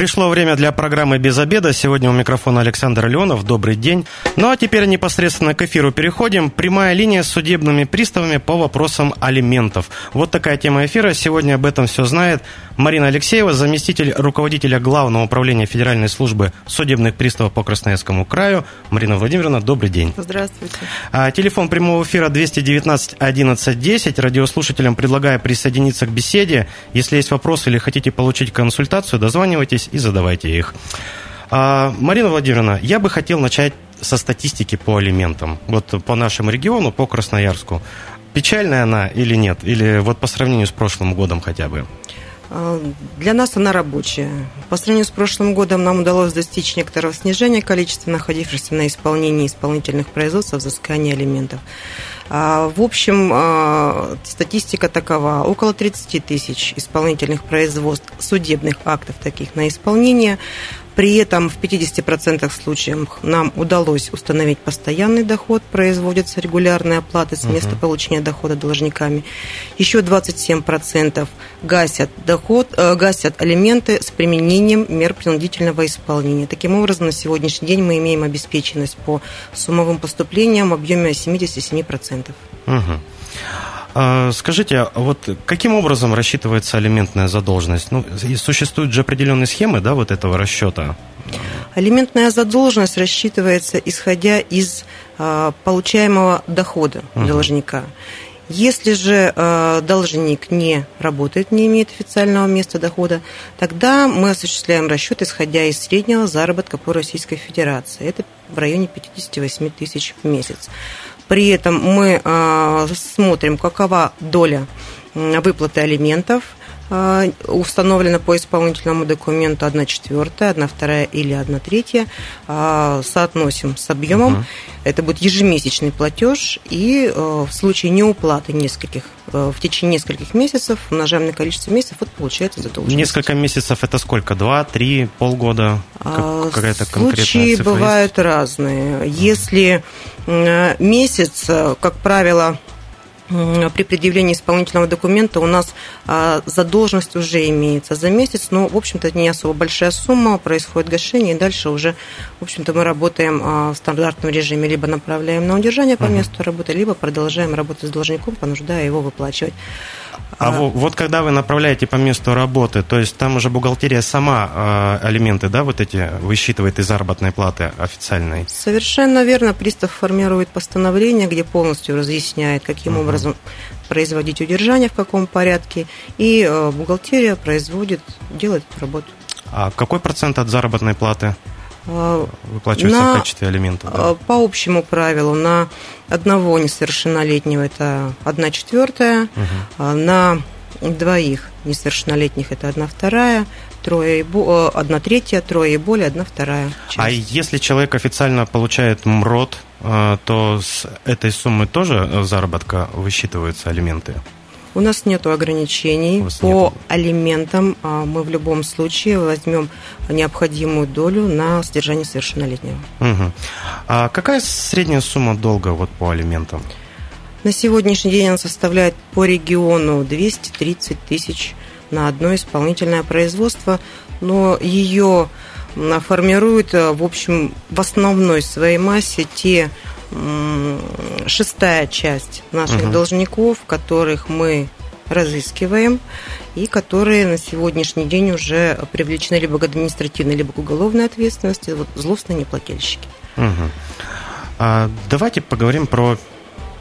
Пришло время для программы «Без обеда». Сегодня у микрофона Александр Леонов. Добрый день. Ну а теперь непосредственно к эфиру переходим. Прямая линия с судебными приставами по вопросам алиментов. Вот такая тема эфира. Сегодня об этом все знает Марина Алексеева, заместитель руководителя Главного управления Федеральной службы судебных приставов по Красноярскому краю. Марина Владимировна, добрый день. Здравствуйте. А, телефон прямого эфира 219 11 10. Радиослушателям предлагаю присоединиться к беседе. Если есть вопросы или хотите получить консультацию, дозванивайтесь и задавайте их. А, Марина Владимировна, я бы хотел начать со статистики по алиментам. Вот по нашему региону, по Красноярску. Печальная она или нет? Или вот по сравнению с прошлым годом хотя бы? А, для нас она рабочая. По сравнению с прошлым годом нам удалось достичь некоторого снижения количества находившихся на исполнении исполнительных производств о взыскании алиментов. А, в общем, а, статистика такова. Около 30 тысяч исполнительных производств, судебных актов таких на исполнение. При этом в 50% случаев нам удалось установить постоянный доход, производятся регулярные оплаты с места получения дохода должниками. Еще 27% гасят, доход, э, гасят алименты с применением мер принудительного исполнения. Таким образом, на сегодняшний день мы имеем обеспеченность по суммовым поступлениям в объеме 77%. Угу. А, скажите, а вот каким образом рассчитывается алиментная задолженность? Ну, существуют же определенные схемы, да, вот этого расчета? Алиментная задолженность рассчитывается исходя из э, получаемого дохода угу. должника. Если же э, должник не работает, не имеет официального места дохода, тогда мы осуществляем расчет, исходя из среднего заработка по Российской Федерации. Это в районе 58 тысяч в месяц. При этом мы а, смотрим, какова доля выплаты алиментов а, установлена по исполнительному документу 1 четвертая, 1 вторая или 1 третья, а, соотносим с объемом. Угу. Это будет ежемесячный платеж, и в случае неуплаты нескольких, в течение нескольких месяцев, умножаем на количество месяцев, вот получается задолженность. Несколько месяцев это сколько? Два, три, полгода? Как, какая-то конкретная Случаи бывают есть? разные. Если месяц, как правило, при предъявлении исполнительного документа у нас а, задолженность уже имеется за месяц, но, в общем-то, это не особо большая сумма, происходит гашение, и дальше уже, в общем-то, мы работаем а, в стандартном режиме, либо направляем на удержание по месту работы, либо продолжаем работать с должником, понуждая его выплачивать. А, а вот когда вы направляете по месту работы, то есть там уже бухгалтерия сама э, алименты, да, вот эти высчитывает из заработной платы официальной? Совершенно верно. Пристав формирует постановление, где полностью разъясняет, каким угу. образом производить удержание, в каком порядке, и э, бухгалтерия производит, делает эту работу. А какой процент от заработной платы? А, выплачивается на, в качестве алиментов? Да? По общему правилу, на одного несовершеннолетнего это одна четвертая, угу. на двоих несовершеннолетних это одна вторая, трое и бо... одна третья, трое и более, одна вторая. Часть. А если человек официально получает МРОД, а, то с этой суммы тоже заработка высчитываются алименты? У нас нет ограничений по алиментам. А, мы в любом случае возьмем необходимую долю на содержание совершеннолетнего. Угу. А какая средняя сумма долга вот по алиментам? На сегодняшний день она составляет по региону 230 тысяч на одно исполнительное производство, но ее формируют, в общем, в основной своей массе те шестая часть наших угу. должников, которых мы разыскиваем и которые на сегодняшний день уже привлечены либо к административной, либо к уголовной ответственности, вот злостные неплательщики. Угу. А, давайте поговорим про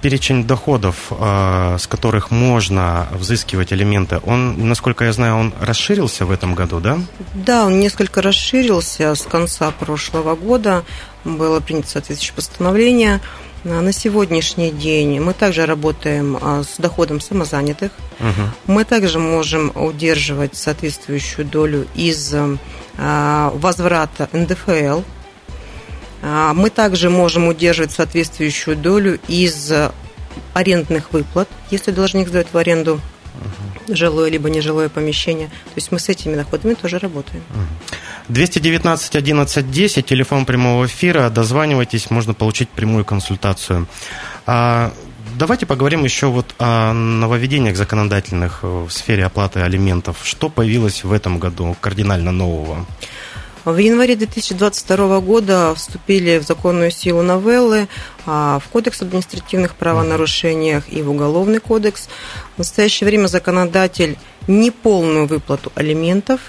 перечень доходов, а, с которых можно взыскивать элементы, он, насколько я знаю, он расширился в этом году, да? Да, он несколько расширился с конца прошлого года. Было принято соответствующее постановление. А, на сегодняшний день мы также работаем а, с доходом самозанятых. Угу. Мы также можем удерживать соответствующую долю из возврата НДФЛ а, мы также можем удерживать соответствующую долю из арендных выплат, если должник сдает в аренду жилое либо нежилое помещение. То есть мы с этими доходами тоже работаем. 219 11 10, телефон прямого эфира. Дозванивайтесь, можно получить прямую консультацию. А, давайте поговорим еще вот о нововведениях законодательных в сфере оплаты алиментов. Что появилось в этом году кардинально нового? В январе 2022 года вступили в законную силу новеллы а, в Кодекс административных правонарушениях и в Уголовный кодекс. В настоящее время законодатель неполную выплату алиментов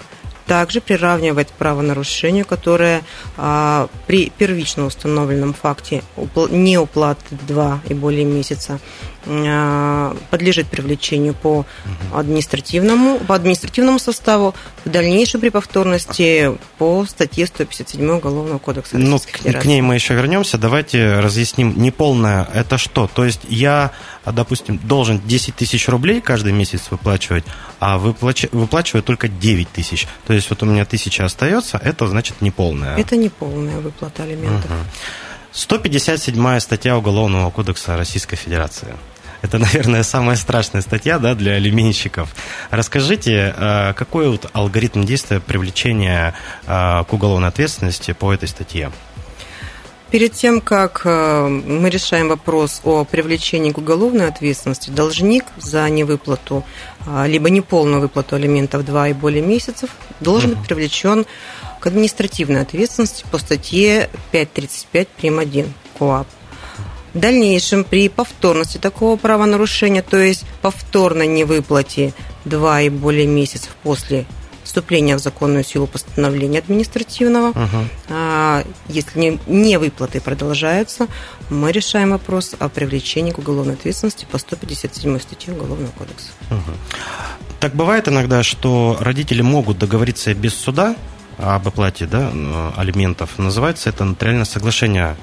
также приравнивает к правонарушению, которое а, при первично установленном факте неуплаты два и более месяца подлежит привлечению по административному, по административному составу, в дальнейшем при повторности по статье 157 Уголовного кодекса Ну, к, к ней мы еще вернемся. Давайте разъясним. Неполное – это что? То есть я, допустим, должен 10 тысяч рублей каждый месяц выплачивать, а выплач... выплачиваю только 9 тысяч. То есть вот у меня тысяча остается, это значит неполная. Это неполная выплата алиментов. Угу. 157 статья Уголовного кодекса Российской Федерации. Это, наверное, самая страшная статья да, для алименщиков. Расскажите, э, какой вот алгоритм действия привлечения э, к уголовной ответственности по этой статье? Перед тем, как э, мы решаем вопрос о привлечении к уголовной ответственности, должник за невыплату, либо неполную выплату алиментов 2 и более месяцев должен быть привлечен к административной ответственности по статье 5.35 прим. 1 КОАП. В дальнейшем при повторности такого правонарушения, то есть повторной невыплате 2 и более месяцев после вступления в законную силу постановления административного. Угу. Если не, не выплаты продолжаются, мы решаем вопрос о привлечении к уголовной ответственности по 157 статье Уголовного кодекса. Угу. Так бывает иногда, что родители могут договориться без суда об оплате да, алиментов. Называется это нотариальное соглашение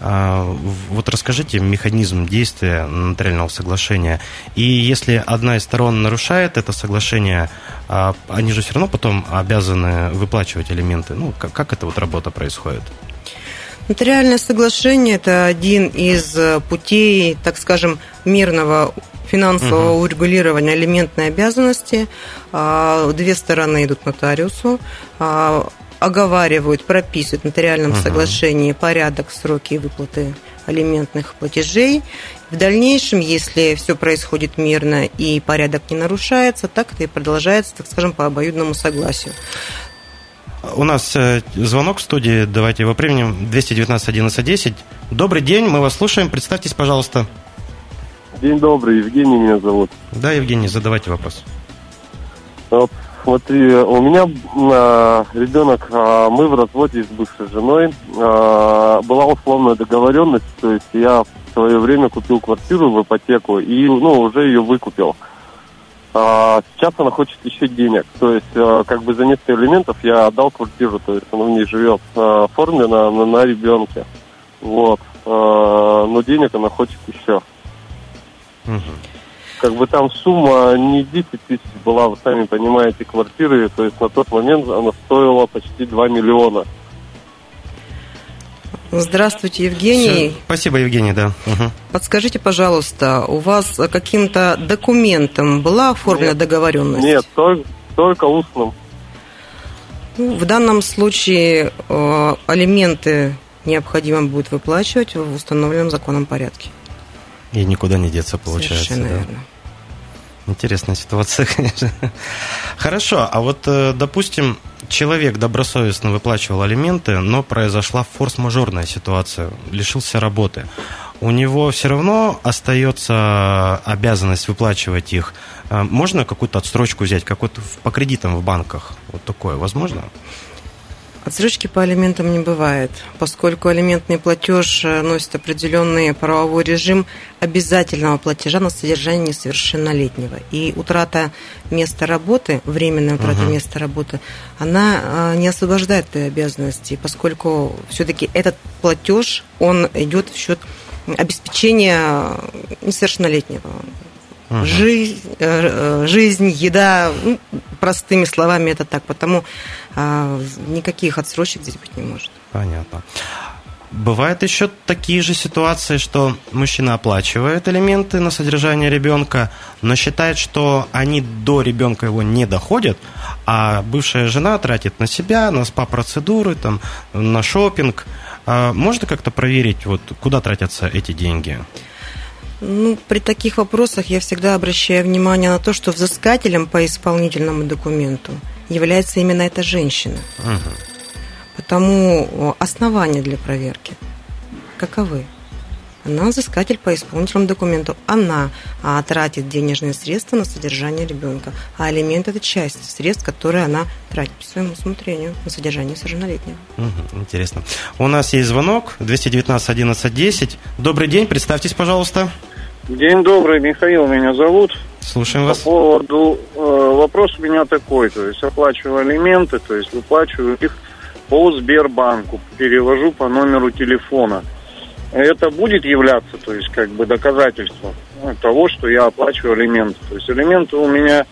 а, вот расскажите механизм действия нотариального соглашения. И если одна из сторон нарушает это соглашение, а, они же все равно потом обязаны выплачивать элементы. Ну, как, как эта вот работа происходит? Нотариальное соглашение – это один из путей, так скажем, мирного финансового угу. урегулирования алиментной обязанности. А, две стороны идут к нотариусу оговаривают, прописывают в нотариальном угу. соглашении порядок, сроки и выплаты алиментных платежей. В дальнейшем, если все происходит мирно и порядок не нарушается, так это и продолжается, так скажем, по обоюдному согласию. У нас э, звонок в студии, давайте его примем, 219 11 10. Добрый день, мы вас слушаем, представьтесь, пожалуйста. День добрый, Евгений меня зовут. Да, Евгений, задавайте вопрос. Вот Смотри, у меня э, ребенок, э, мы в разводе с бывшей женой. Э, была условная договоренность, то есть я в свое время купил квартиру в ипотеку и ну, уже ее выкупил. А сейчас она хочет еще денег. То есть, э, как бы за несколько элементов я отдал квартиру, то есть она в ней живет э, оформлена на, на ребенке. Вот. Э, но денег она хочет еще. Угу как бы там сумма не 10 тысяч была, вы сами понимаете, квартиры, то есть на тот момент она стоила почти 2 миллиона. Здравствуйте, Евгений. Все. Спасибо, Евгений, да. Угу. Подскажите, пожалуйста, у вас каким-то документом была оформлена нет, договоренность? Нет, только, только устным. Ну, в данном случае э, алименты необходимо будет выплачивать в установленном законом порядке. И никуда не деться, получается. Совершенно да? верно. Интересная ситуация, конечно. Хорошо, а вот, э, допустим, человек добросовестно выплачивал алименты, но произошла форс-мажорная ситуация, лишился работы. У него все равно остается обязанность выплачивать их. Э, можно какую-то отстрочку взять, какой-то по кредитам в банках? Вот такое возможно? Отсрочки по алиментам не бывает, поскольку алиментный платеж э, носит определенный правовой режим обязательного платежа на содержание несовершеннолетнего. И утрата места работы, временная утрата uh-huh. места работы, она э, не освобождает этой обязанности, поскольку все-таки этот платеж, он идет в счет обеспечения несовершеннолетнего Угу. Жизнь, э, жизнь, еда, ну, простыми словами это так, потому а, никаких отсрочек здесь быть не может. Понятно. Бывают еще такие же ситуации, что мужчина оплачивает элементы на содержание ребенка, но считает, что они до ребенка его не доходят, а бывшая жена тратит на себя, на спа-процедуры, там, на шопинг. А можно как-то проверить, вот, куда тратятся эти деньги? Ну, при таких вопросах я всегда обращаю внимание на то, что взыскателем по исполнительному документу является именно эта женщина. Угу. Потому основания для проверки каковы? Она взыскатель по исполнительному документу. Она а, тратит денежные средства на содержание ребенка. А алимент – это часть средств, которые она тратит по своему усмотрению на содержание совершеннолетнего. Угу, интересно. У нас есть звонок 219 11 10. Добрый день, представьтесь, пожалуйста. День добрый, Михаил меня зовут. Слушаем вас. По поводу, э, вопрос у меня такой, то есть оплачиваю алименты, то есть выплачиваю их по Сбербанку, перевожу по номеру телефона. Это будет являться, то есть как бы доказательством того, что я оплачиваю алименты. То есть алименты у меня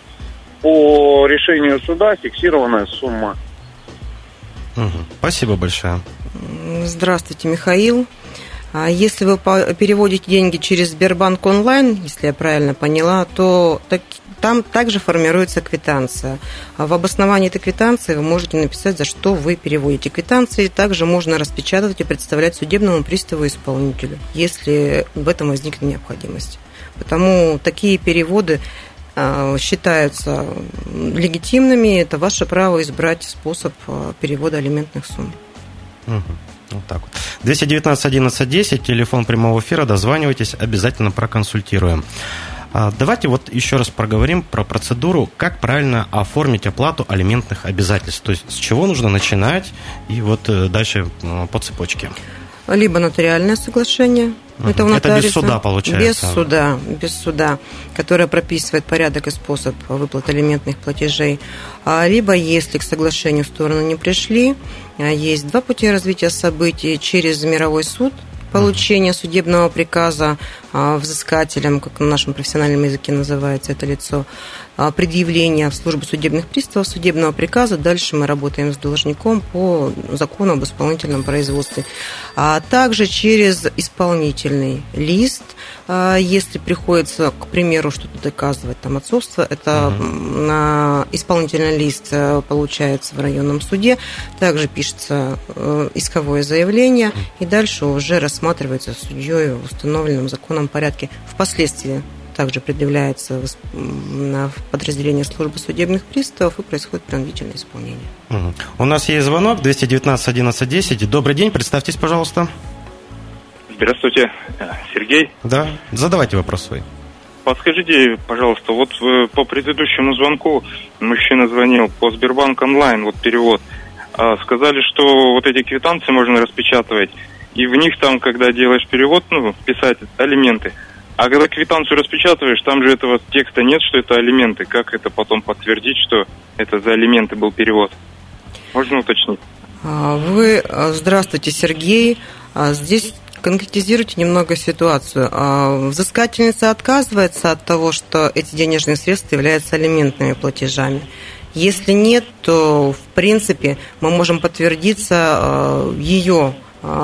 по решению суда фиксированная сумма. Угу. Спасибо большое. Здравствуйте, Михаил. А если вы переводите деньги через Сбербанк онлайн, если я правильно поняла, то так, там также формируется квитанция. А в обосновании этой квитанции вы можете написать, за что вы переводите квитанции. Также можно распечатать и представлять судебному приставу исполнителю, если в этом возникнет необходимость. Потому такие переводы а, считаются легитимными. Это ваше право избрать способ перевода алиментных сумм. Угу. Вот так вот. 219 11 10, телефон прямого эфира, дозванивайтесь, обязательно проконсультируем. А, давайте вот еще раз проговорим про процедуру, как правильно оформить оплату алиментных обязательств. То есть с чего нужно начинать и вот э, дальше по цепочке. Либо нотариальное соглашение, Угу. Это, у это без суда получается? Без суда, без суда, которое прописывает порядок и способ выплаты алиментных платежей. А, либо, если к соглашению стороны не пришли, есть два пути развития событий. Через мировой суд – получения судебного приказа а, взыскателем, как на нашем профессиональном языке называется это лицо, а, предъявление в службу судебных приставов судебного приказа. Дальше мы работаем с должником по закону об исполнительном производстве. А также через исполнительный лист, а, если приходится, к примеру, что-то доказывать, там отцовство, это угу. исполнительный лист э, получается в районном суде, также пишется э, исковое заявление, и дальше уже рассматривается судьей в установленном законном порядке. Впоследствии также предъявляется в подразделение службы судебных приставов и происходит принудительное исполнение. Угу. У нас есть звонок 219 11 10. Добрый день, представьтесь, пожалуйста. Здравствуйте, Сергей. Да, задавайте вопрос свой. Подскажите, пожалуйста, вот э, по предыдущему звонку мужчина звонил по Сбербанк онлайн, вот перевод. А, сказали, что вот эти квитанции можно распечатывать, и в них там, когда делаешь перевод, ну, писать алименты – а когда квитанцию распечатываешь, там же этого текста нет, что это алименты. Как это потом подтвердить, что это за алименты был перевод? Можно уточнить? А, вы, а, здравствуйте, Сергей. А, здесь конкретизируйте немного ситуацию. Взыскательница отказывается от того, что эти денежные средства являются алиментными платежами. Если нет, то, в принципе, мы можем подтвердиться ее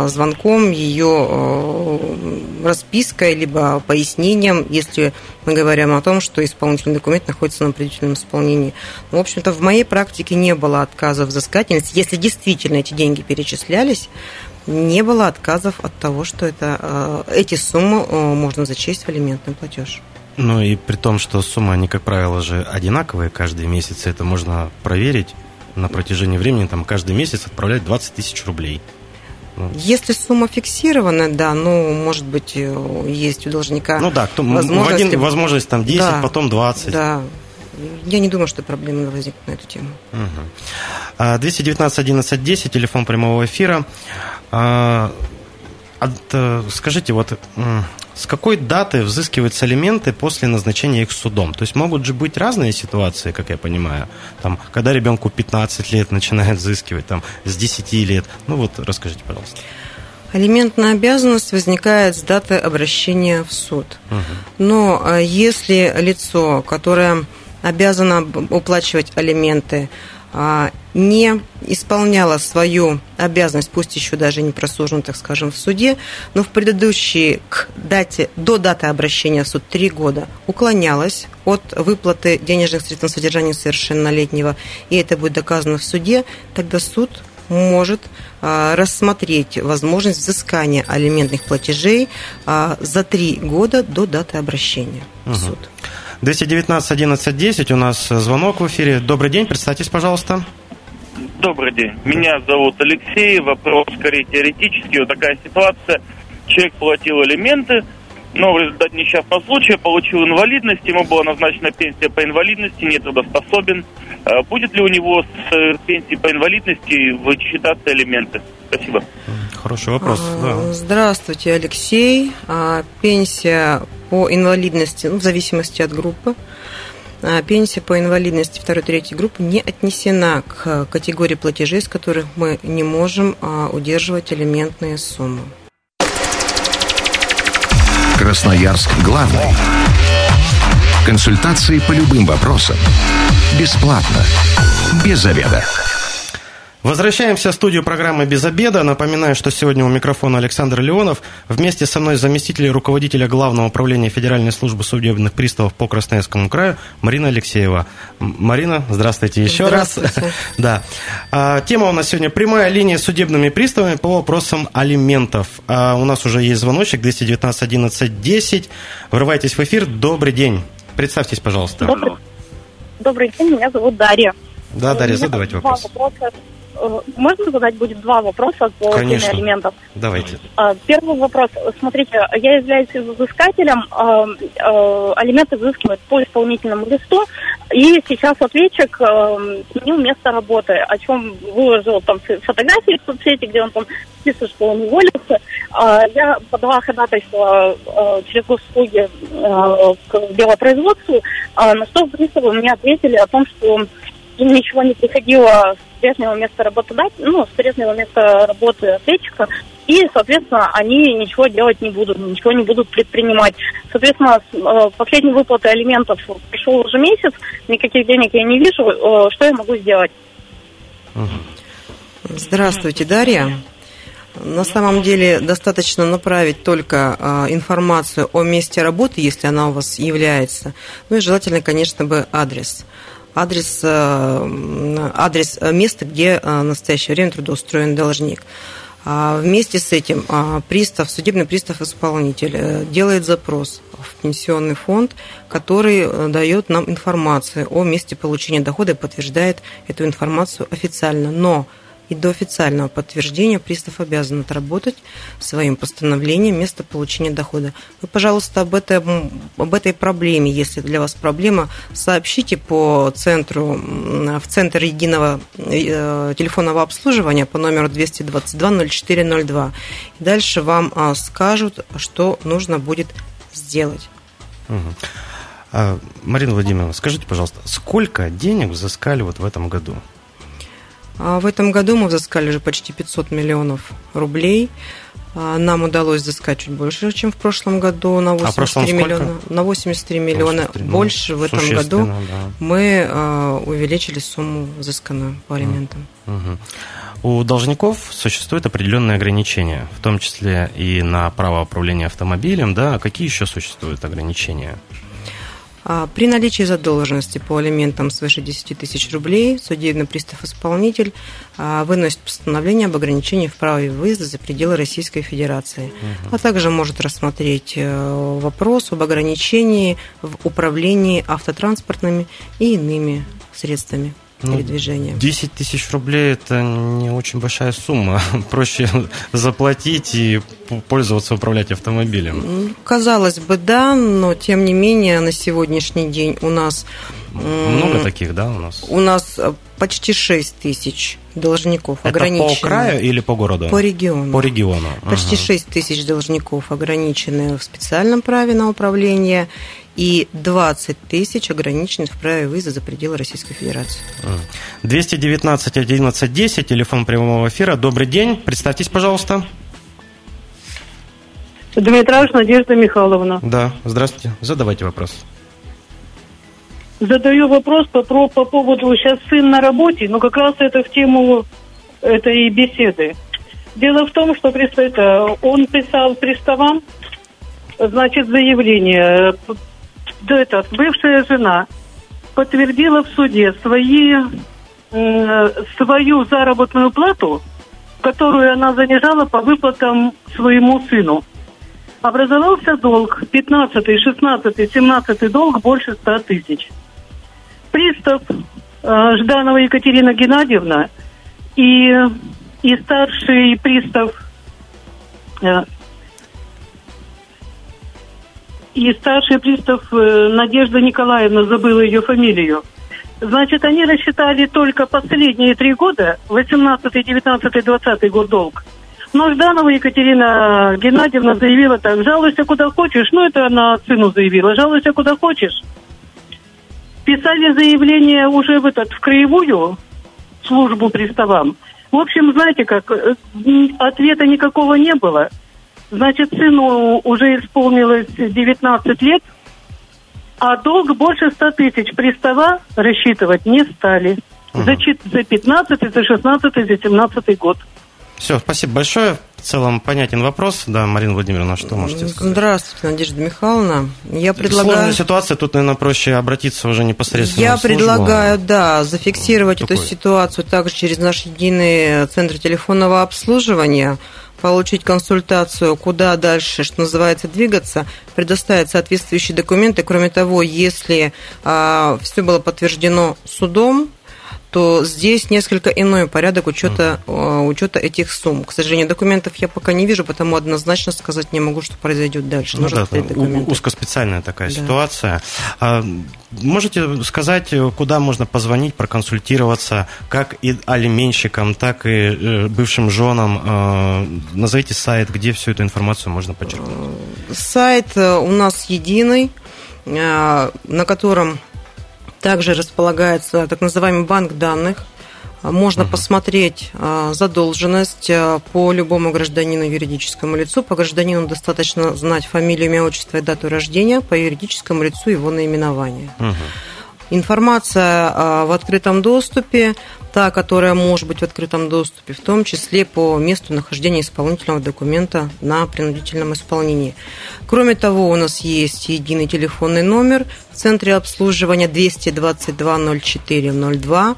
звонком, ее э, распиской, либо пояснением, если мы говорим о том, что исполнительный документ находится на предварительном исполнении. Ну, в общем-то, в моей практике не было отказов взыскательницы. Если действительно эти деньги перечислялись, не было отказов от того, что это, э, эти суммы можно зачесть в алиментный платеж. Ну и при том, что суммы, они, как правило, же одинаковые каждый месяц, это можно проверить на протяжении времени, там каждый месяц отправлять 20 тысяч рублей. Если сумма фиксирована, да, ну, может быть, э, есть у должника Ну да, кто, возможность, один, возможность там 10, да, потом 20. Да, я не думаю, что проблемы возникнут на эту тему. Угу. 219 11 10, телефон прямого эфира. А, э, скажите, вот с какой даты взыскиваются алименты после назначения их судом? То есть могут же быть разные ситуации, как я понимаю. Там, когда ребенку 15 лет начинает взыскивать, там, с 10 лет. Ну вот, расскажите, пожалуйста. Алиментная обязанность возникает с даты обращения в суд. Угу. Но а, если лицо, которое обязано уплачивать алименты, а, не исполняла свою обязанность, пусть еще даже не просужена, так скажем, в суде, но в предыдущие к дате, до даты обращения в суд три года уклонялась от выплаты денежных средств на содержание совершеннолетнего, и это будет доказано в суде, тогда суд может а, рассмотреть возможность взыскания алиментных платежей а, за три года до даты обращения в суд. 219 11 10 у нас звонок в эфире. Добрый день, представьтесь, пожалуйста. Добрый день. Меня зовут Алексей. Вопрос скорее теоретический. Вот такая ситуация. Человек платил элементы, но в результате несчастного случая получил инвалидность, ему была назначена пенсия по инвалидности, не трудоспособен. А будет ли у него с э, пенсии по инвалидности вычитаться элементы? Спасибо. Хороший вопрос. А, Да. Здравствуйте, Алексей. А, Пенсия по инвалидности, ну, в зависимости от группы, пенсия по инвалидности второй-третьей группы не отнесена к категории платежей, с которых мы не можем а, удерживать элементные суммы. Красноярск главный. Консультации по любым вопросам. Бесплатно. Без заведа. Возвращаемся в студию программы «Без обеда». Напоминаю, что сегодня у микрофона Александр Леонов. Вместе со мной заместитель руководителя Главного управления Федеральной службы судебных приставов по Красноярскому краю Марина Алексеева. Марина, здравствуйте еще Здравствуйте. раз. Да. А, Тема у нас сегодня прямая линия с судебными приставами по вопросам алиментов. А, У нас уже есть звоночек 219 11 10. Врывайтесь в эфир. Добрый день. Представьтесь, пожалуйста. Добрый, добрый день, меня зовут Дарья. Да, Дарья, задавайте вопрос. вопроса. Э, Можно задать будет два вопроса по теме Конечно. алиментов? Давайте. А, Первый вопрос. Смотрите, я являюсь взыскателем, э, э, алименты взыскивают по исполнительному листу, и сейчас ответчик сменил место работы, о чем выложил там фи- фотографии в соцсети, где он там пишет, что он уволился. А, Я подала ходатайство через госуслуги к делопроизводству, а, на что приставы мне ответили о том, что им ничего не приходило с прежнего места работодателя, ну, с прежнего места работы ответчика, и, соответственно, они ничего делать не будут, ничего не будут предпринимать. Соответственно, э, последней выплаты алиментов пришел уже месяц, никаких денег я не вижу, э, что я могу сделать? Здравствуйте, Дарья. На самом деле достаточно направить только а, информацию о месте работы, если она у вас является. Ну и желательно, конечно, бы адрес. Адрес, м, адрес а, места, где а, в настоящее время трудоустроен должник. А Вместе с этим а, пристав, судебный пристав-исполнитель э, делает запрос в пенсионный фонд, который э, дает нам информацию о месте получения дохода и подтверждает эту информацию официально. Но и до официального подтверждения пристав обязан отработать своим постановлением место получения дохода. Вы, пожалуйста, об, этом, об этой проблеме, если для вас проблема, сообщите по центру, в Центр единого э, телефонного обслуживания по номеру 222 0402. И дальше вам а, скажут, что нужно будет сделать. А, Марина Владимировна, скажите, пожалуйста, сколько денег взыскали вот в этом году? А В этом году мы взыскали уже почти 500 миллионов рублей. А, Нам удалось взыскать чуть больше, чем в прошлом году, на А в прошлом 83 сколько? миллиона. На 83 миллиона 83, ну, больше в этом году да. мы а, увеличили сумму взысканную по алиментам. Мгм. У должников существуют определенные ограничения, в том числе и на право управления автомобилем, да, а какие еще существуют ограничения? А При наличии задолженности по алиментам свыше 10 тысяч рублей судебный пристав-исполнитель а, выносит постановление об ограничении в праве выезда за пределы Российской Федерации, а также может рассмотреть э, вопрос об ограничении в управлении автотранспортными и иными средствами Ну, передвижения. 10 тысяч рублей – это не очень большая сумма. Проще заплатить и пользоваться, управлять автомобилем. М, Казалось бы, да, но тем не менее на сегодняшний день у нас Много таких, да, у нас? у нас э, почти 6 тысяч должников Это ограничены. по краю или по городу? По региону. По региону. Почти. 6 тысяч должников ограничены в специальном праве на управление и 20 тысяч ограничены в праве выезда за пределы Российской Федерации. 219 11 10, телефон прямого эфира. Добрый день, представьтесь, пожалуйста. Дмитрович Надежда Михайловна. Да, здравствуйте. Задавайте вопрос. задаю вопрос по, по, по поводу, сейчас сын на работе, но как раз это в тему этой беседы. Дело в том, что он писал приставам, значит, заявление. Да, этот, бывшая жена подтвердила в суде свои, э, свою заработную плату, которую она занижала по выплатам своему сыну. Образовался долг 15, 16, 17 долг больше 100 тысяч. Пристав э, Жданова Екатерина Геннадьевна и, и старший пристав э, и старший пристав э, Надежда Николаевна, забыла ее фамилию. Значит, они рассчитали только последние три года, 18, 19, 20 год долг. Но Жданова Екатерина Геннадьевна заявила так, жалуйся куда хочешь. Ну, это она сыну заявила, жалуйся куда хочешь. Писали заявление уже в этот, в краевую службу приставам. В общем, знаете как, э, ответа никакого не было. Значит, сыну уже исполнилось 19 лет, а долг больше 100 тысяч пристава рассчитывать не стали. Угу. За, за 15, за 16, за 17 год. Все, спасибо большое. В целом понятен вопрос. Да, Марина Владимировна, что можете сказать? Здравствуйте, Надежда Михайловна. Я предлагаю... Сложная ситуация, тут, наверное, проще обратиться уже непосредственно Я в службу. предлагаю, да, зафиксировать Такой... эту ситуацию также через наш единый центр телефонного обслуживания получить консультацию, куда дальше, что называется, двигаться, предоставить соответствующие документы. Кроме того, если а, все было подтверждено судом, то здесь несколько иной порядок учета, uh-huh. учета этих сумм. К сожалению, документов я пока не вижу, потому однозначно сказать не могу, что произойдет дальше. Ну, да, узкоспециальная такая да. ситуация. А, можете сказать, куда можно позвонить, проконсультироваться, как и алименщикам, так и э, бывшим женам? А, назовите сайт, где всю эту информацию можно почерпнуть. Сайт э, у нас единый, на котором также располагается так называемый банк данных. Можно угу. посмотреть а, задолженность а, по любому гражданину юридическому лицу. По гражданину достаточно знать фамилию, имя, отчество и дату рождения, по юридическому лицу его наименование. Угу. Информация а, в открытом доступе, та, которая может быть в открытом доступе, в том числе по месту нахождения исполнительного документа на принудительном исполнении. Кроме того, у нас есть единый телефонный номер в центре обслуживания 222 0402.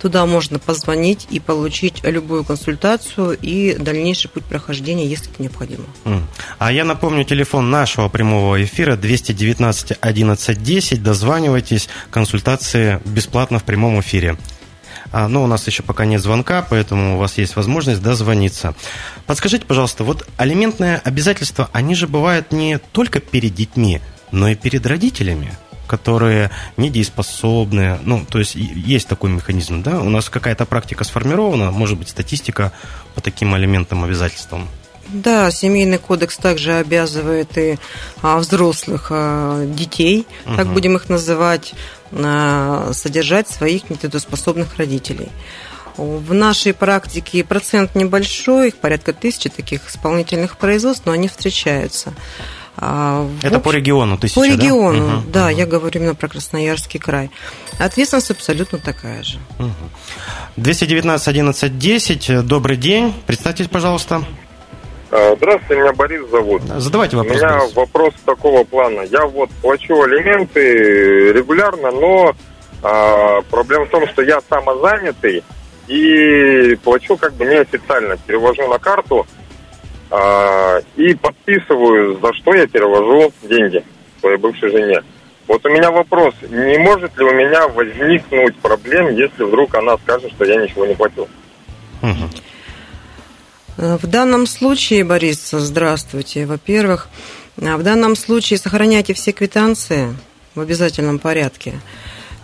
Туда можно позвонить и получить любую консультацию и дальнейший путь прохождения, если это необходимо. А я напомню телефон нашего прямого эфира 219 11 10. Дозванивайтесь, консультации бесплатно в прямом эфире. А, но у нас еще пока нет звонка, поэтому у вас есть возможность дозвониться. Подскажите, пожалуйста, вот алиментные обязательства, они же бывают не только перед детьми, но и перед родителями которые недееспособны. Ну, то есть есть такой механизм, да? У нас какая-то практика сформирована, может быть, статистика по таким алиментным обязательствам. Да, семейный кодекс также обязывает и а, взрослых а, детей, угу. так будем их называть, а, содержать своих недееспособных родителей. В нашей практике процент небольшой, их порядка тысячи таких исполнительных производств, но они встречаются. Это по региону тысяча, По региону, да, угу, да угу. я говорю именно про Красноярский край. Ответственность абсолютно такая же. Угу. 219 11 10, добрый день, представьтесь, пожалуйста. А, здравствуйте, меня Борис зовут. Задавайте вопрос. У меня Борис. вопрос такого плана. Я вот плачу алименты регулярно, но а, проблема в том, что я самозанятый и плачу как бы неофициально. Перевожу на карту а, и подписываю, за что я перевожу деньги своей бывшей жене. Вот у меня вопрос, не может ли у меня возникнуть проблем, если вдруг она скажет, что я ничего не платил? Угу. Э, в данном случае, Борис, здравствуйте. Во-первых, э, в данном случае сохраняйте все квитанции в обязательном порядке.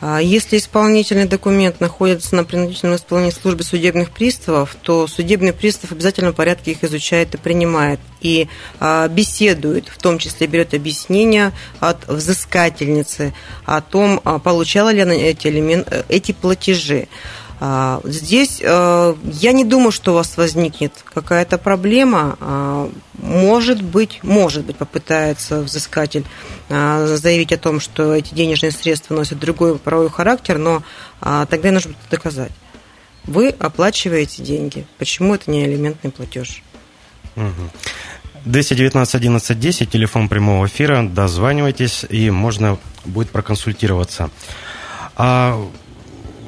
А если исполнительный документ находится на принудительном исполнении службы судебных приставов, то судебный пристав в обязательном порядке их изучает и принимает. И а, беседует, в том числе берет объяснения от взыскательницы о том, а, получала ли она эти, элемент, э, эти платежи. А, здесь э, я не думаю, что у вас возникнет какая-то проблема. А, может быть, может быть, попытается взыскатель а, заявить о том, что эти денежные средства носят другой правовой характер, но тогда нужно доказать. Вы оплачиваете деньги. Почему это не элементный платеж? 219 11 10, телефон прямого эфира, дозванивайтесь, и можно будет проконсультироваться. А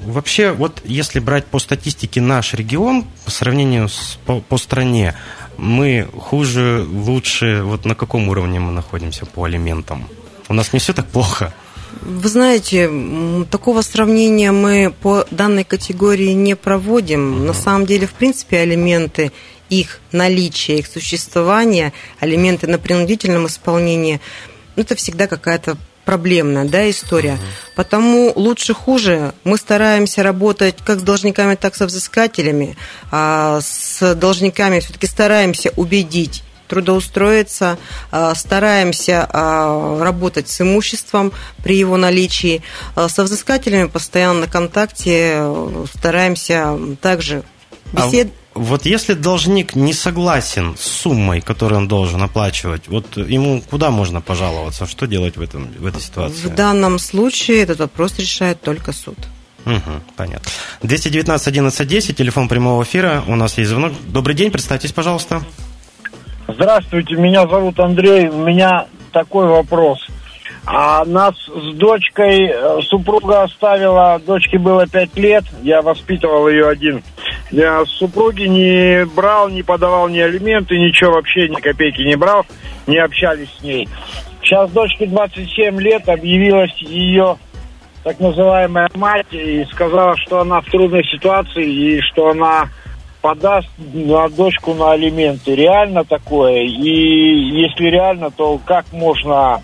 вообще, вот если брать по статистике наш регион по сравнению с, по, по стране, мы хуже, лучше, вот на каком уровне мы находимся по алиментам? У нас не все так плохо. Вы знаете, такого сравнения мы по данной категории не проводим. Угу. На самом деле, в принципе, алименты, их наличие, их существование, алименты на принудительном исполнении, это всегда какая-то проблемная да, история. Угу. Потому лучше хуже мы стараемся работать как с должниками, так и со взыскателями. А с должниками все-таки стараемся убедить трудоустроиться, а, стараемся а, работать с имуществом при его наличии. А, со взыскателями постоянно на контакте, стараемся также беседовать. Вот если должник не согласен с суммой, которую он должен оплачивать, вот ему куда можно пожаловаться? Что делать в, этом, в этой ситуации? В данном случае этот вопрос решает только суд. Угу, понятно. 219 11 10, телефон прямого эфира. У нас есть звонок. Добрый день, представьтесь, пожалуйста. Здравствуйте, меня зовут Андрей. У меня такой вопрос. А нас с дочкой э, супруга оставила, дочке было пять лет, я воспитывал ее один. Я супруги не брал, не подавал ни алименты, ничего вообще, ни копейки не брал, не общались с ней. Сейчас дочке 27 лет, объявилась ее так называемая мать и сказала, что она в трудной ситуации и что она подаст на дочку на алименты. Реально такое? И если реально, то как можно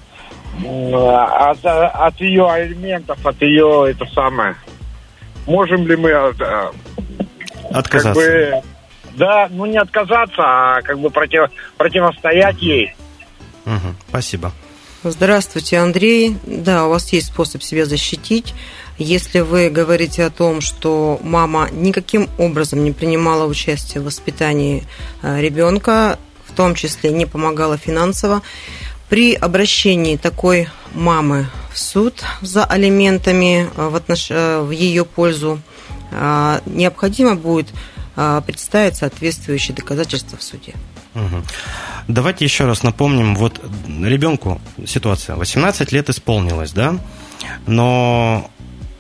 от, от ее алиментов, от ее это самое. Можем ли мы э, отказаться? Как бы, да, ну не отказаться, а как бы против, противостоять угу. ей. Угу, спасибо. Здравствуйте, Андрей. Да, у вас есть способ себя защитить. Если вы говорите о том, что мама никаким образом не принимала участие в воспитании э, ребенка, в том числе не помогала финансово, при обращении такой мамы в суд за алиментами э, в, отнош... Э, в ее пользу э, необходимо будет представить соответствующие доказательства в суде. Давайте еще раз напомним, вот ребенку ситуация, 18 лет исполнилось, да, но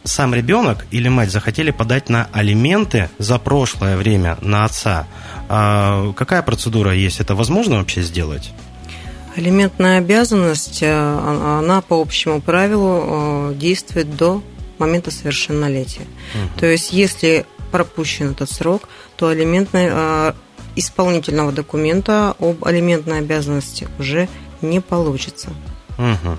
сам ребенок или мать захотели подать на алименты за прошлое время на отца. А какая процедура есть? Это возможно вообще сделать? Элементная обязанность, э, она по общему правилу э, действует до момента совершеннолетия. Угу. То есть, если пропущен этот срок, то алиментная, э, исполнительного документа об алиментной обязанности уже не получится. Угу.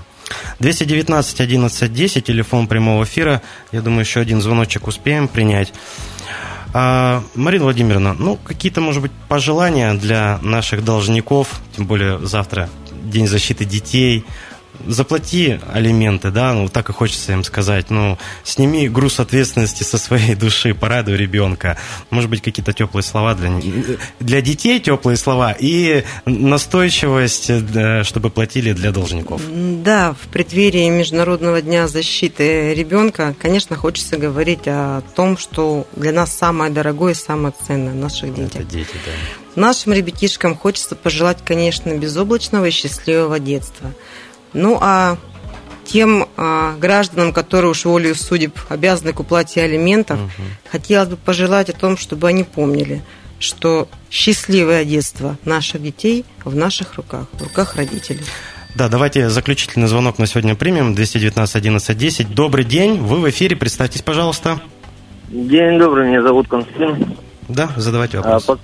219 11 10, телефон прямого эфира. Я думаю, еще один звоночек успеем принять. А, Марина Владимировна, ну, какие-то, может быть, пожелания для наших должников, тем более завтра День защиты детей, заплати алименты, да, ну так и хочется им сказать, ну сними груз ответственности со своей души, порадуй ребенка. Может быть, какие-то теплые слова для, для детей, теплые слова и настойчивость, э, чтобы платили для должников. Да, в преддверии Международного дня защиты ребенка, конечно, хочется говорить о том, что для нас самое дорогое и самое ценное наших детей. Это дети, да. Нашим ребятишкам хочется пожелать, конечно, безоблачного и счастливого детства. Ну а тем а, гражданам, которые уж волею судеб обязаны к уплате алиментов, угу. хотелось бы пожелать о том, чтобы они помнили, что счастливое детство наших детей в наших руках, в руках родителей. Да, давайте заключительный звонок на сегодня примем. 219 11 10. Добрый день, вы в эфире, представьтесь, пожалуйста. День добрый, меня зовут Константин. Да, задавайте вопрос. А,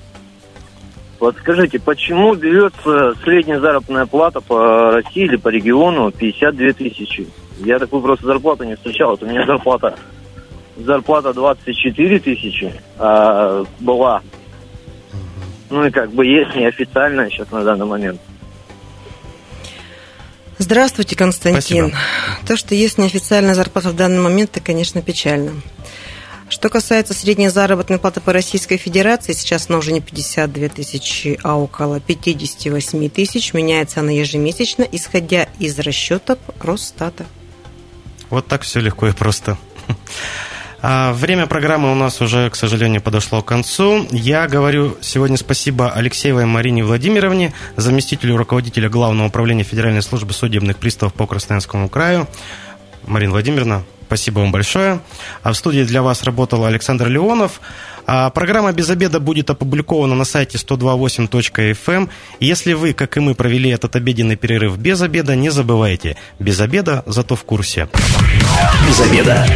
Подскажите, почему берется средняя заработная плата по России или по региону 52 тысячи? Я такую просто зарплату не встречал. Вот у меня зарплата зарплата 24 тысячи а, была. Ну и как бы есть неофициальная сейчас на данный момент. Здравствуйте, Константин. Спасибо. То, что есть неофициальная зарплата в данный момент, это, конечно, печально. Что касается средней заработной платы по Российской Федерации, сейчас она уже не 52 тысячи, а около 58 тысяч. Меняется она ежемесячно, исходя из расчетов Росстата. Вот так все легко и просто. А, время программы у нас уже, к сожалению, подошло к концу. Я говорю сегодня спасибо Алексеевой Марине Владимировне, заместителю руководителя Главного управления Федеральной службы судебных приставов по Красноярскому краю. Марина Владимировна, спасибо вам большое. А в студии для вас работал Александр Леонов. А программа «Без обеда» будет опубликована на сайте 128.fm. Эм. Если вы, как и мы, провели этот обеденный перерыв без обеда, не забывайте. Без обеда, зато в курсе. Без обеда.